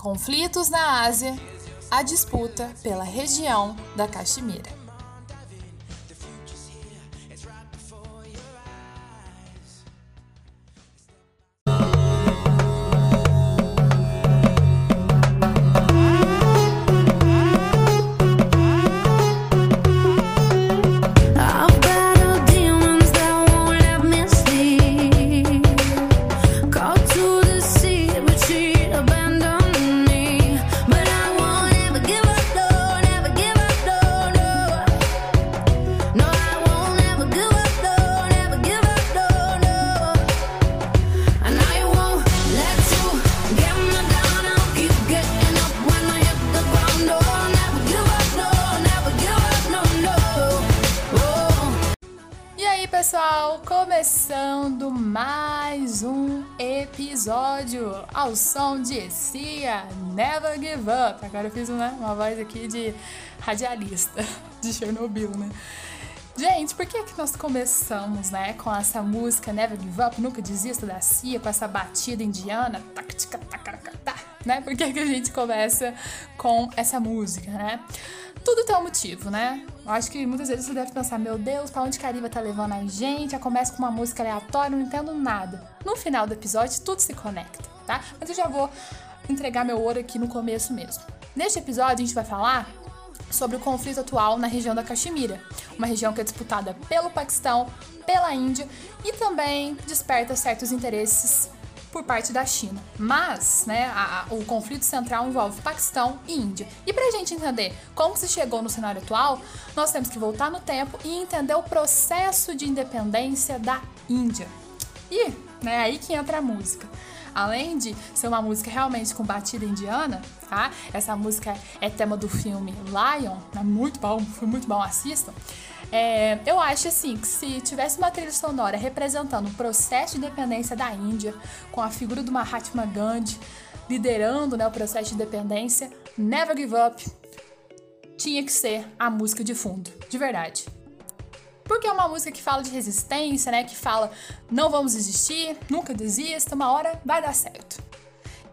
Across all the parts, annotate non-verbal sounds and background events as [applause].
Conflitos na Ásia, a disputa pela região da Caxemira. Mais um episódio ao som de Cia Never Give Up. Agora eu fiz uma, uma voz aqui de radialista [laughs] de Chernobyl, né? Gente, por que que nós começamos, né, com essa música Never Give Up, Nunca Desista da Cia, com essa batida indiana, né? Por que que a gente começa com essa música, né? Tudo tem um motivo, né? Eu acho que muitas vezes você deve pensar, meu Deus, pra onde Cariba tá levando a gente? Já começa com uma música aleatória, não entendo nada. No final do episódio, tudo se conecta, tá? Mas eu já vou entregar meu ouro aqui no começo mesmo. Neste episódio, a gente vai falar sobre o conflito atual na região da Caxemira, uma região que é disputada pelo Paquistão, pela Índia e também desperta certos interesses por parte da China. Mas, né, a, a, o conflito central envolve Paquistão e Índia. E para a gente entender como se chegou no cenário atual, nós temos que voltar no tempo e entender o processo de independência da Índia. E, né, aí que entra a música. Além de ser uma música realmente com batida indiana, tá? Essa música é tema do filme Lion, é muito bom, foi muito bom, assistam. É, eu acho assim que se tivesse uma trilha sonora representando o processo de independência da Índia, com a figura do Mahatma Gandhi liderando né, o processo de independência, Never Give Up tinha que ser a música de fundo, de verdade. Porque é uma música que fala de resistência, né? Que fala não vamos desistir, nunca desista, uma hora vai dar certo.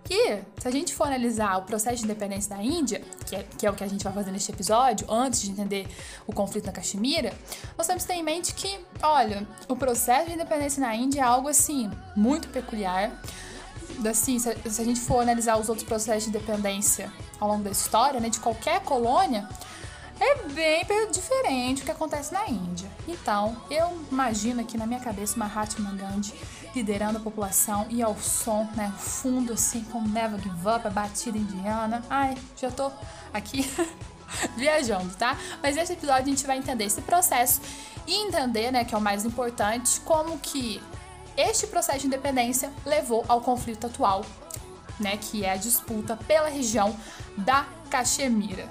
E se a gente for analisar o processo de independência da Índia, que é, que é o que a gente vai fazer neste episódio, antes de entender o conflito na Caxemira, nós temos que ter em mente que, olha, o processo de independência na Índia é algo assim muito peculiar. Assim, se, se a gente for analisar os outros processos de independência ao longo da história, né, de qualquer colônia, é bem diferente do que acontece na Índia. Então, eu imagino aqui na minha cabeça Mahatma Gandhi liderando a população e ao som, né, fundo assim, com Never Give Up, a batida indiana. Ai, já tô aqui [laughs] viajando, tá? Mas nesse episódio a gente vai entender esse processo e entender, né, que é o mais importante, como que este processo de independência levou ao conflito atual, né, que é a disputa pela região da Caxemira.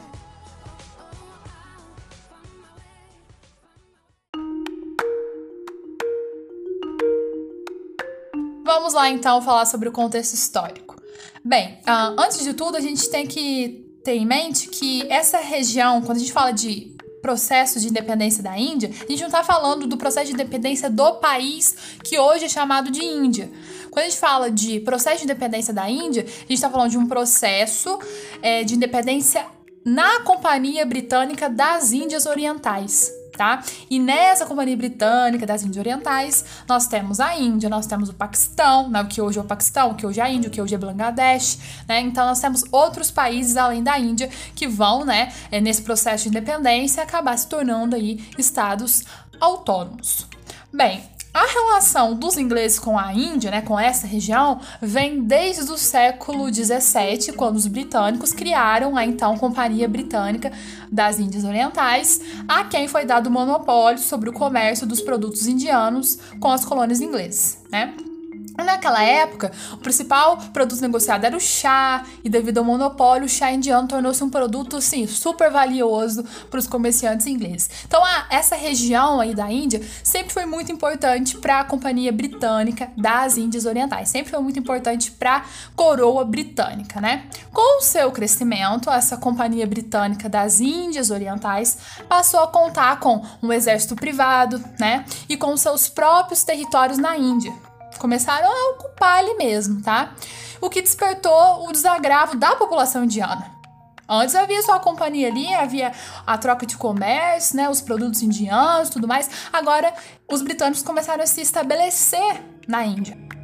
Vamos lá então falar sobre o contexto histórico. Bem, uh, antes de tudo, a gente tem que ter em mente que essa região, quando a gente fala de processo de independência da Índia, a gente não está falando do processo de independência do país que hoje é chamado de Índia. Quando a gente fala de processo de independência da Índia, a gente está falando de um processo é, de independência na Companhia Britânica das Índias Orientais tá? E nessa Companhia Britânica das Índias Orientais, nós temos a Índia, nós temos o Paquistão, né, que hoje é o Paquistão, que hoje é a Índia, que hoje é Bangladesh, né? Então nós temos outros países além da Índia que vão, né, é, nesse processo de independência acabar se tornando aí estados autônomos. Bem, a relação dos ingleses com a Índia, né, com essa região, vem desde o século XVII, quando os britânicos criaram a então Companhia Britânica das Índias Orientais, a quem foi dado monopólio sobre o comércio dos produtos indianos com as colônias inglesas, né? Naquela época, o principal produto negociado era o chá, e devido ao monopólio, o chá indiano tornou-se um produto assim, super valioso para os comerciantes ingleses. Então, a, essa região aí da Índia sempre foi muito importante para a Companhia Britânica das Índias Orientais, sempre foi muito importante para a coroa britânica, né? Com o seu crescimento, essa Companhia Britânica das Índias Orientais passou a contar com um exército privado, né? E com seus próprios territórios na Índia começaram a ocupar ali mesmo, tá? o que despertou o desagravo da população indiana. Antes havia só a companhia ali, havia a troca de comércio, né, os produtos indianos, tudo mais. Agora os britânicos começaram a se estabelecer na Índia.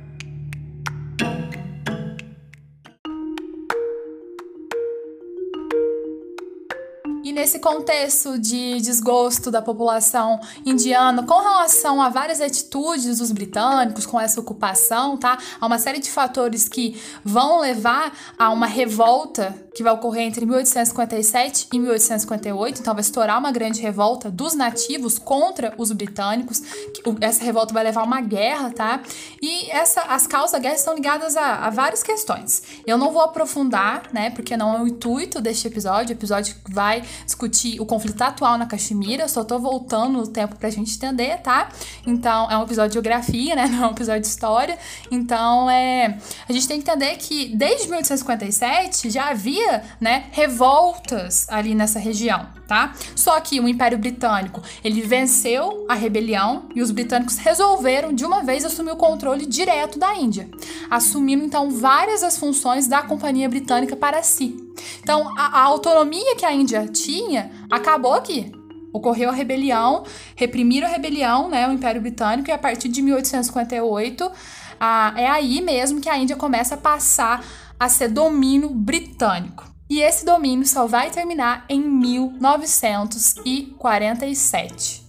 Nesse contexto de desgosto da população indiana com relação a várias atitudes dos britânicos com essa ocupação, tá? Há uma série de fatores que vão levar a uma revolta que vai ocorrer entre 1857 e 1858, então vai estourar uma grande revolta dos nativos contra os britânicos. Essa revolta vai levar a uma guerra, tá? E essa, as causas da guerra estão ligadas a, a várias questões. Eu não vou aprofundar, né? Porque não é o intuito deste episódio. O episódio vai discutir o conflito atual na Caxemira. Eu só tô voltando o tempo pra gente entender, tá? Então, é um episódio de geografia, né? [laughs] Não é um episódio de história. Então, é. A gente tem que entender que desde 1857 já havia havia, né, revoltas ali nessa região, tá? Só que o Império Britânico, ele venceu a rebelião e os britânicos resolveram de uma vez assumir o controle direto da Índia, assumindo então várias das funções da Companhia Britânica para si. Então, a, a autonomia que a Índia tinha acabou aqui, Ocorreu a rebelião, reprimiram a rebelião, né, o Império Britânico, e a partir de 1858, ah, é aí mesmo que a Índia começa a passar a ser domínio britânico. E esse domínio só vai terminar em 1947.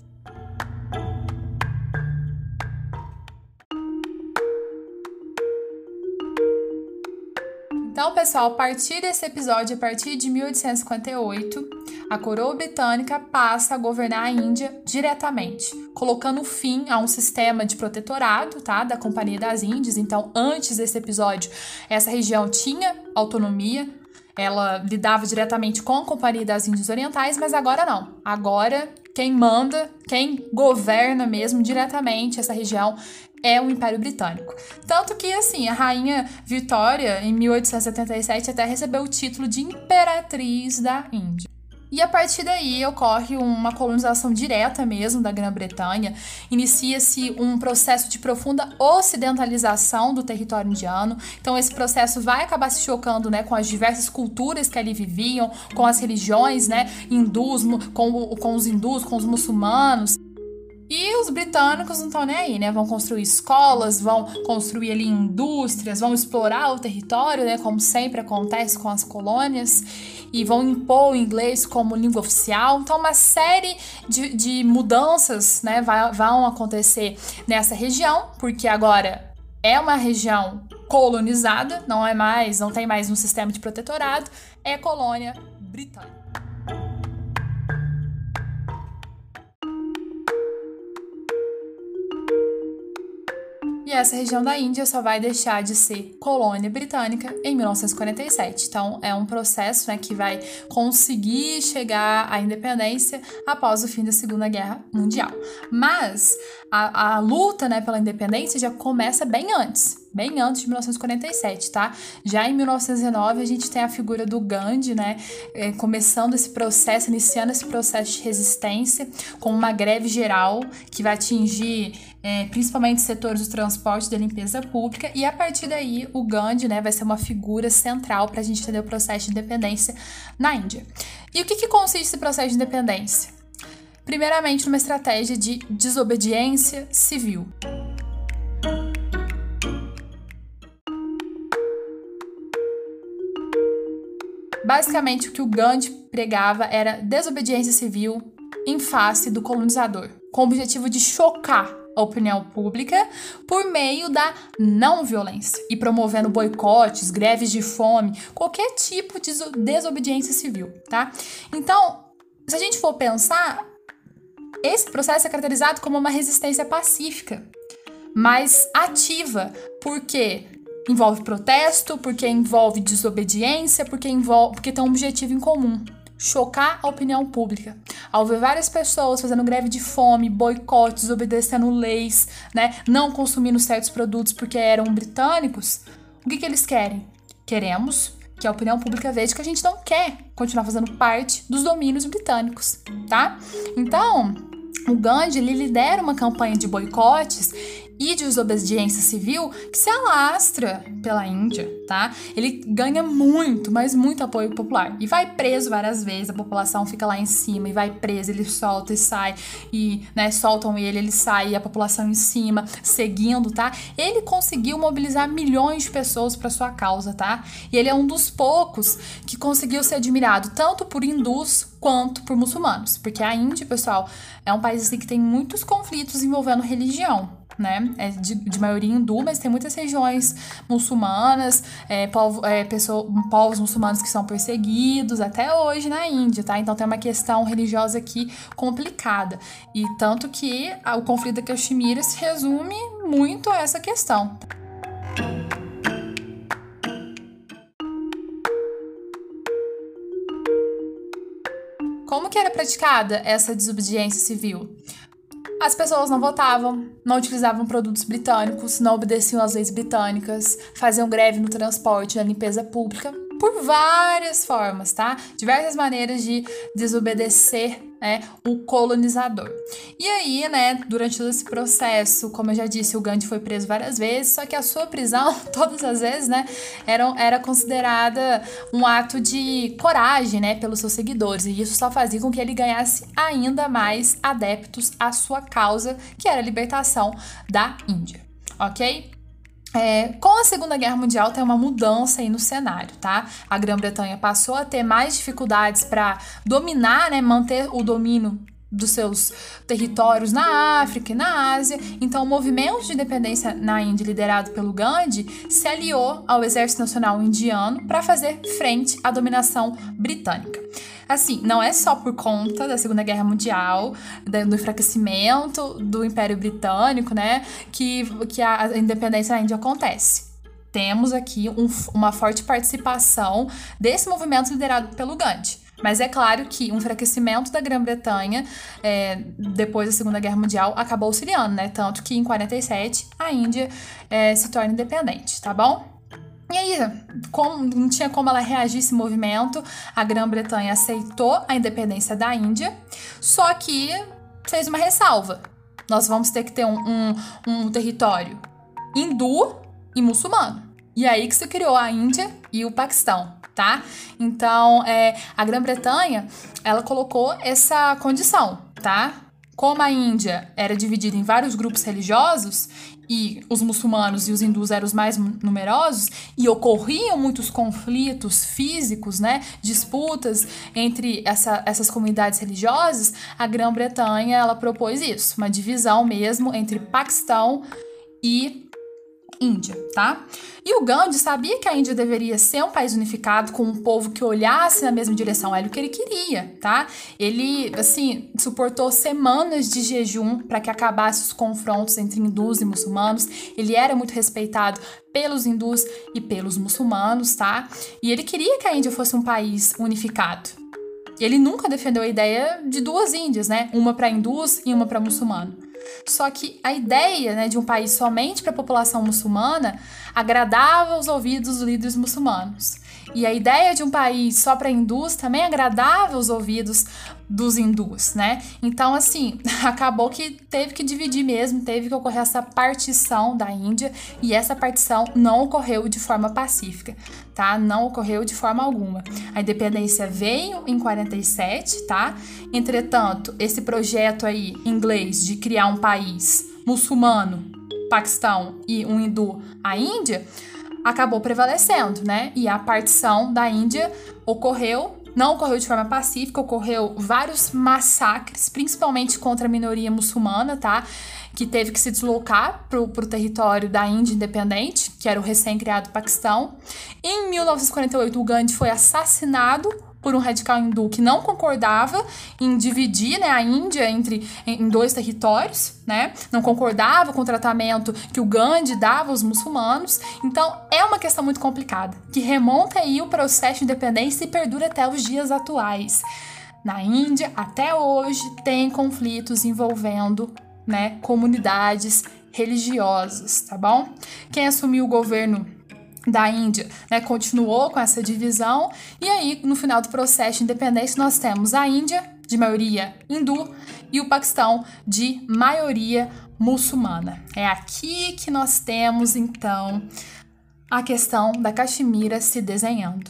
Então, pessoal, a partir desse episódio, a partir de 1858, a coroa britânica passa a governar a Índia diretamente, colocando fim a um sistema de protetorado, tá, da Companhia das Índias. Então, antes desse episódio, essa região tinha autonomia, ela lidava diretamente com a Companhia das Índias Orientais, mas agora não. Agora quem manda, quem governa mesmo diretamente essa região é o Império Britânico. Tanto que, assim, a rainha Vitória, em 1877, até recebeu o título de Imperatriz da Índia. E a partir daí ocorre uma colonização direta mesmo da Grã-Bretanha. Inicia-se um processo de profunda ocidentalização do território indiano. Então esse processo vai acabar se chocando, né, com as diversas culturas que ali viviam, com as religiões, né, hindus, com, com os hindus, com os muçulmanos. E os britânicos não estão nem aí, né? Vão construir escolas, vão construir ali indústrias, vão explorar o território, né? Como sempre acontece com as colônias, e vão impor o inglês como língua oficial. Então, uma série de, de mudanças, né? Vão acontecer nessa região, porque agora é uma região colonizada, não é mais, não tem mais um sistema de protetorado, é colônia britânica. E essa região da Índia só vai deixar de ser colônia britânica em 1947. Então, é um processo né, que vai conseguir chegar à independência após o fim da Segunda Guerra Mundial. Mas a, a luta né, pela independência já começa bem antes bem antes de 1947, tá? Já em 1909 a gente tem a figura do Gandhi, né, é, começando esse processo, iniciando esse processo de resistência com uma greve geral que vai atingir é, principalmente setores do transporte e da limpeza pública, e a partir daí o Gandhi né, vai ser uma figura central para a gente entender o processo de independência na Índia. E o que, que consiste esse processo de independência? Primeiramente, numa estratégia de desobediência civil. Basicamente, o que o Gandhi pregava era desobediência civil em face do colonizador, com o objetivo de chocar a opinião pública por meio da não violência e promovendo boicotes, greves de fome, qualquer tipo de desobediência civil, tá? Então, se a gente for pensar, esse processo é caracterizado como uma resistência pacífica, mas ativa, porque envolve protesto, porque envolve desobediência, porque envolve, porque tem um objetivo em comum chocar a opinião pública. Ao ver várias pessoas fazendo greve de fome, boicotes, obedecendo leis, né, não consumindo certos produtos porque eram britânicos, o que, que eles querem? Queremos que a opinião pública veja que a gente não quer continuar fazendo parte dos domínios britânicos, tá? Então, o Gandhi lidera uma campanha de boicotes e de desobediência civil que se alastra pela Índia, tá? Ele ganha muito, mas muito apoio popular e vai preso várias vezes, a população fica lá em cima e vai preso, ele solta e sai e, né, soltam ele, ele sai e a população em cima seguindo, tá? Ele conseguiu mobilizar milhões de pessoas para sua causa, tá? E ele é um dos poucos que conseguiu ser admirado tanto por hindus quanto por muçulmanos, porque a Índia, pessoal, é um país assim que tem muitos conflitos envolvendo religião né? É de, de, maioria hindu, mas tem muitas regiões muçulmanas, é, povo, é, pessoa, povos muçulmanos que são perseguidos até hoje na Índia, tá? Então tem uma questão religiosa aqui complicada. E tanto que a, o conflito da Caxemira se resume muito a essa questão. Como que era praticada essa desobediência civil? As pessoas não votavam, não utilizavam produtos britânicos, não obedeciam às leis britânicas, faziam greve no transporte, na limpeza pública, por várias formas, tá? Diversas maneiras de desobedecer né, o colonizador. E aí, né, durante todo esse processo, como eu já disse, o Gandhi foi preso várias vezes, só que a sua prisão, [laughs] todas as vezes, né, era, era considerada um ato de coragem, né, pelos seus seguidores, e isso só fazia com que ele ganhasse ainda mais adeptos à sua causa, que era a libertação da Índia, ok? É, com a Segunda Guerra Mundial tem uma mudança aí no cenário, tá? A Grã-Bretanha passou a ter mais dificuldades para dominar, né, manter o domínio dos seus territórios na África e na Ásia. Então, o movimento de independência na Índia, liderado pelo Gandhi, se aliou ao Exército Nacional Indiano para fazer frente à dominação britânica. Assim, não é só por conta da Segunda Guerra Mundial, do enfraquecimento do Império Britânico, né, que, que a independência na Índia acontece temos aqui um, uma forte participação desse movimento liderado pelo Gandhi. Mas é claro que um enfraquecimento da Grã-Bretanha é, depois da Segunda Guerra Mundial acabou auxiliando, né? Tanto que em 47 a Índia é, se torna independente, tá bom? E aí, como, não tinha como ela reagir esse movimento, a Grã-Bretanha aceitou a independência da Índia, só que fez uma ressalva. Nós vamos ter que ter um, um, um território hindu e muçulmano. E aí que se criou a Índia e o Paquistão tá? Então, é, a Grã-Bretanha, ela colocou essa condição, tá? Como a Índia era dividida em vários grupos religiosos e os muçulmanos e os hindus eram os mais numerosos e ocorriam muitos conflitos físicos, né, disputas entre essa, essas comunidades religiosas, a Grã-Bretanha ela propôs isso, uma divisão mesmo entre Paquistão e Índia, tá? E o Gandhi sabia que a Índia deveria ser um país unificado com um povo que olhasse na mesma direção, era o que ele queria, tá? Ele, assim, suportou semanas de jejum para que acabasse os confrontos entre hindus e muçulmanos. Ele era muito respeitado pelos hindus e pelos muçulmanos, tá? E ele queria que a Índia fosse um país unificado. Ele nunca defendeu a ideia de duas Índias, né? Uma para hindus e uma para muçulmano. Só que a ideia né, de um país somente para a população muçulmana agradava os ouvidos dos líderes muçulmanos. E a ideia de um país só para hindus também agradava os ouvidos dos hindus, né? Então, assim, [laughs] acabou que teve que dividir mesmo, teve que ocorrer essa partição da Índia e essa partição não ocorreu de forma pacífica, tá? Não ocorreu de forma alguma. A independência veio em 47, tá? Entretanto, esse projeto aí inglês de criar um país muçulmano, Paquistão e um hindu, a Índia, acabou prevalecendo, né? E a partição da Índia ocorreu não ocorreu de forma pacífica, ocorreu vários massacres, principalmente contra a minoria muçulmana, tá? Que teve que se deslocar para o território da Índia independente, que era o recém-criado Paquistão. Em 1948, o Gandhi foi assassinado por um radical hindu que não concordava em dividir né, a Índia entre em dois territórios, né? Não concordava com o tratamento que o Gandhi dava aos muçulmanos. Então é uma questão muito complicada, que remonta aí o processo de independência e perdura até os dias atuais. Na Índia, até hoje, tem conflitos envolvendo né, comunidades religiosas, tá bom? Quem assumiu o governo da Índia, né, continuou com essa divisão, e aí no final do processo de independência nós temos a Índia, de maioria hindu, e o Paquistão, de maioria muçulmana. É aqui que nós temos então a questão da Caxemira se desenhando.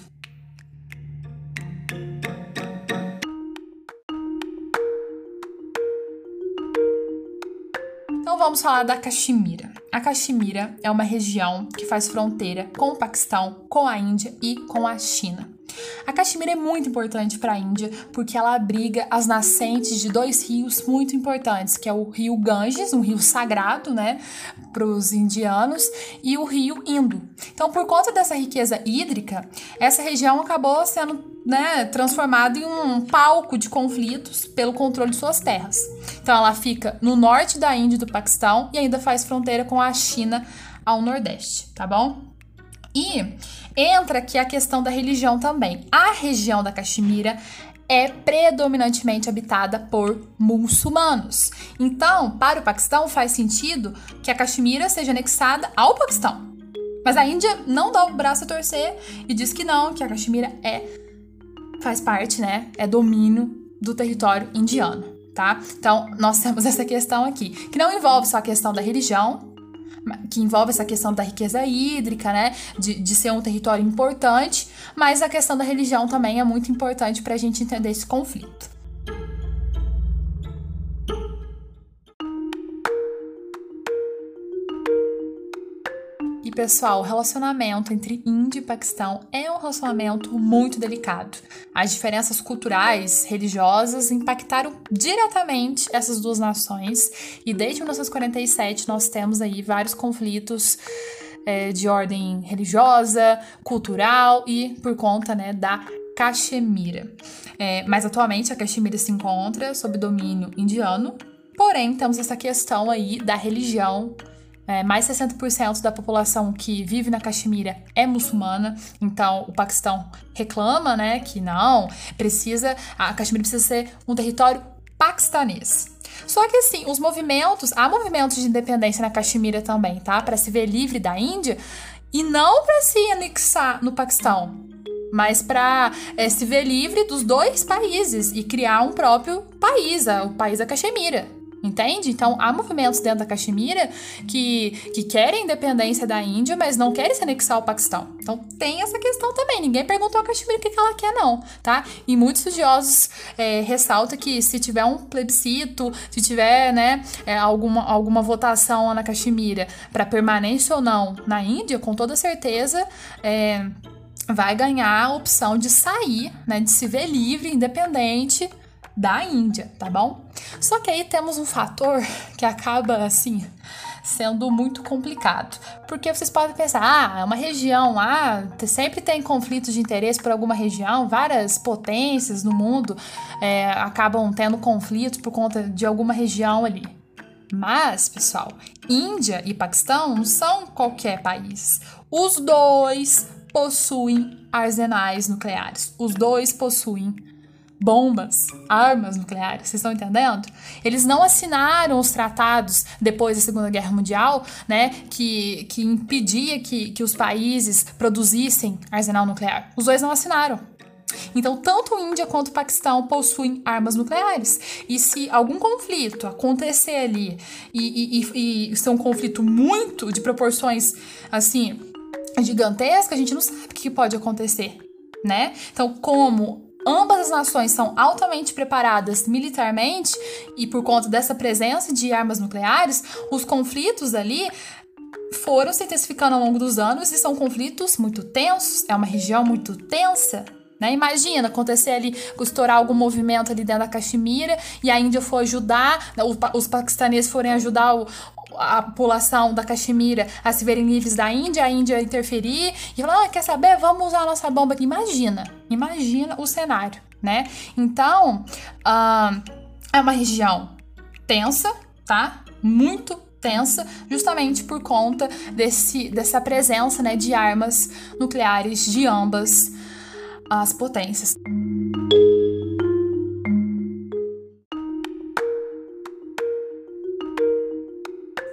Então vamos falar da Caxemira. A Caxemira é uma região que faz fronteira com o Paquistão, com a Índia e com a China. A Caxemira é muito importante para a Índia porque ela abriga as nascentes de dois rios muito importantes, que é o rio Ganges, um rio sagrado, né, para os indianos, e o rio Indo. Então, por conta dessa riqueza hídrica, essa região acabou sendo né, transformada em um palco de conflitos pelo controle de suas terras. Então, ela fica no norte da Índia e do Paquistão e ainda faz fronteira com a China ao nordeste, tá bom? E entra aqui a questão da religião também. A região da Caxemira é predominantemente habitada por muçulmanos. Então, para o Paquistão faz sentido que a Caxemira seja anexada ao Paquistão. Mas a Índia não dá o braço a torcer e diz que não, que a Caxemira é faz parte, né? É domínio do território indiano, tá? Então, nós temos [laughs] essa questão aqui, que não envolve só a questão da religião, que envolve essa questão da riqueza hídrica, né? De, de ser um território importante, mas a questão da religião também é muito importante para a gente entender esse conflito. Pessoal, o relacionamento entre Índia e Paquistão é um relacionamento muito delicado. As diferenças culturais, religiosas impactaram diretamente essas duas nações e desde 1947 nós temos aí vários conflitos é, de ordem religiosa, cultural e por conta né, da Caxemira. É, mas atualmente a Caxemira se encontra sob domínio indiano, porém temos essa questão aí da religião é, mais 60% da população que vive na Caxemira é muçulmana, então o Paquistão reclama, né, que não, precisa, a Caxemira precisa ser um território paquistanês. Só que assim, os movimentos, há movimentos de independência na Caxemira também, tá? Para se ver livre da Índia e não para se anexar no Paquistão, mas para é, se ver livre dos dois países e criar um próprio país, o país da Caxemira. Entende? Então, há movimentos dentro da Caxemira que, que querem independência da Índia, mas não querem se anexar ao Paquistão. Então, tem essa questão também. Ninguém perguntou a Caxemira o que ela quer, não, tá? E muitos estudiosos é, ressaltam que se tiver um plebiscito, se tiver, né, é, alguma, alguma votação na Caxemira para permanência ou não na Índia, com toda certeza, é, vai ganhar a opção de sair, né, de se ver livre, independente da Índia, tá bom? Só que aí temos um fator que acaba assim sendo muito complicado. Porque vocês podem pensar, ah, é uma região, ah, sempre tem conflitos de interesse por alguma região, várias potências no mundo é, acabam tendo conflitos por conta de alguma região ali. Mas, pessoal, Índia e Paquistão não são qualquer país. Os dois possuem arsenais nucleares. Os dois possuem bombas, armas nucleares, vocês estão entendendo? Eles não assinaram os tratados depois da Segunda Guerra Mundial, né, que, que impedia que, que os países produzissem arsenal nuclear. Os dois não assinaram. Então, tanto Índia quanto o Paquistão possuem armas nucleares. E se algum conflito acontecer ali e, e, e ser um conflito muito de proporções assim gigantescas, a gente não sabe o que pode acontecer, né? Então, como Ambas as nações são altamente preparadas militarmente e por conta dessa presença de armas nucleares, os conflitos ali foram se intensificando ao longo dos anos e são conflitos muito tensos, é uma região muito tensa. Né? Imagina acontecer ali, estourar algum movimento ali dentro da Caxemira e a Índia for ajudar, os paquistaneses forem ajudar o, a população da Caxemira a se verem livres da Índia, a Índia interferir e falar, ah, quer saber? Vamos usar a nossa bomba aqui. Imagina, imagina o cenário, né? Então, uh, é uma região tensa, tá? Muito tensa, justamente por conta desse, dessa presença né, de armas nucleares de ambas as potências.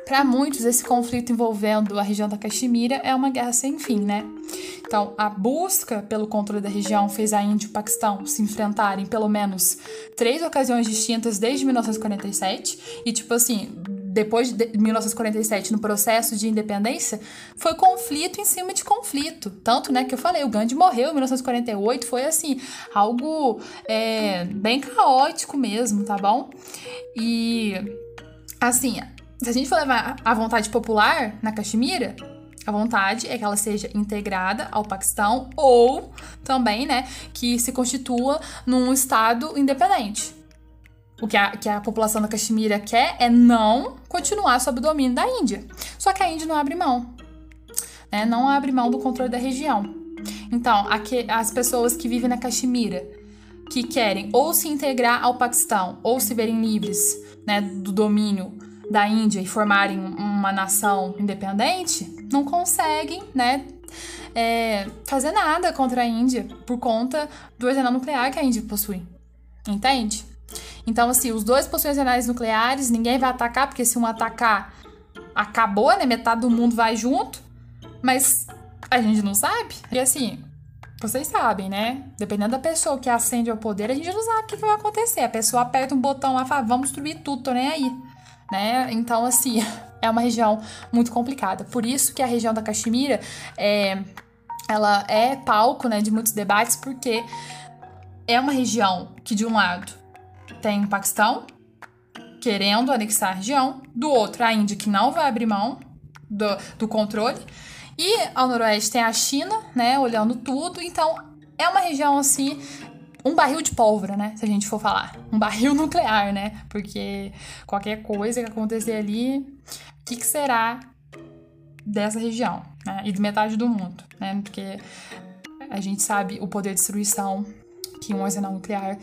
Para muitos, esse conflito envolvendo a região da Caxemira é uma guerra sem fim, né? Então, a busca pelo controle da região fez a Índia e o Paquistão se enfrentarem pelo menos três ocasiões distintas desde 1947. E, tipo assim, depois de 1947, no processo de independência, foi conflito em cima de conflito. Tanto, né, que eu falei, o Gandhi morreu em 1948, foi assim, algo é, bem caótico mesmo, tá bom? E, assim, se a gente for levar a vontade popular na Caxemira, a vontade é que ela seja integrada ao Paquistão ou também, né, que se constitua num estado independente. O que a, que a população da Caxemira quer é não continuar sob o domínio da Índia. Só que a Índia não abre mão. Né? Não abre mão do controle da região. Então, aqui, as pessoas que vivem na Caxemira, que querem ou se integrar ao Paquistão, ou se verem livres né, do domínio da Índia e formarem uma nação independente, não conseguem, né, é, fazer nada contra a Índia por conta do arsenal nuclear que a Índia possui. Entende? Então, assim, os dois possuem arsenais nucleares, ninguém vai atacar, porque se um atacar, acabou, né? Metade do mundo vai junto. Mas a gente não sabe. E assim, vocês sabem, né? Dependendo da pessoa que acende ao poder, a gente não sabe o que, que vai acontecer. A pessoa aperta um botão lá e fala, vamos destruir tudo, tô nem aí. Né? Então, assim, [laughs] é uma região muito complicada. Por isso que a região da Caxemira é, ela é palco né, de muitos debates, porque é uma região que, de um lado, tem o Paquistão querendo anexar a região, do outro a Índia que não vai abrir mão do, do controle, e ao noroeste tem a China, né, olhando tudo, então é uma região assim, um barril de pólvora, né, se a gente for falar, um barril [laughs] nuclear, né, porque qualquer coisa que acontecer ali, o que, que será dessa região, né, e de metade do mundo, né, porque a gente sabe o poder de destruição que um arsenal nuclear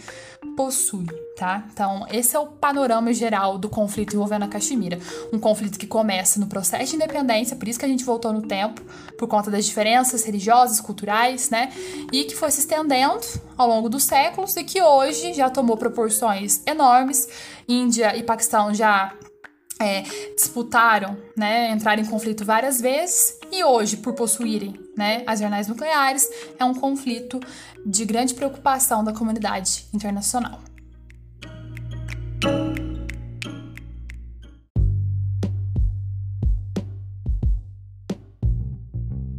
possui, tá? Então, esse é o panorama geral do conflito envolvendo a Caxemira. Um conflito que começa no processo de independência, por isso que a gente voltou no tempo, por conta das diferenças religiosas, culturais, né? E que foi se estendendo ao longo dos séculos e que hoje já tomou proporções enormes. Índia e Paquistão já é, disputaram, né, entraram em conflito várias vezes e hoje, por possuírem né, as jornais nucleares, é um conflito de grande preocupação da comunidade internacional.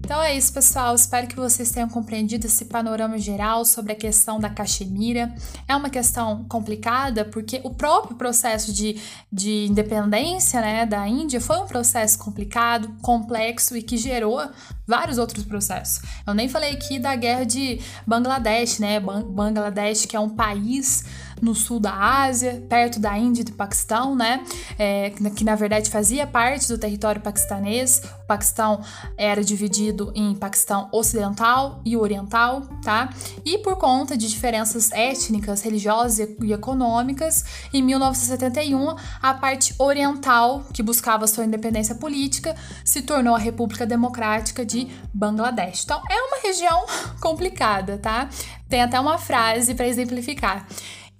Então é isso, pessoal. Espero que vocês tenham compreendido esse panorama geral sobre a questão da Caxemira. É uma questão complicada porque o próprio processo de, de independência né, da Índia foi um processo complicado, complexo e que gerou vários outros processos. Eu nem falei aqui da guerra de Bangladesh, né? Bangladesh, que é um país no sul da Ásia, perto da Índia e do Paquistão, né? É, que na verdade fazia parte do território paquistanês. O Paquistão era dividido em Paquistão Ocidental e Oriental, tá? E por conta de diferenças étnicas, religiosas e econômicas, em 1971 a parte oriental, que buscava sua independência política, se tornou a República Democrática de Bangladesh. Então é uma região [laughs] complicada, tá? Tem até uma frase para exemplificar.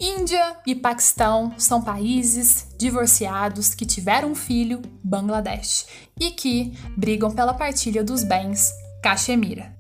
Índia e Paquistão são países divorciados que tiveram um filho, Bangladesh, e que brigam pela partilha dos bens, Caxemira.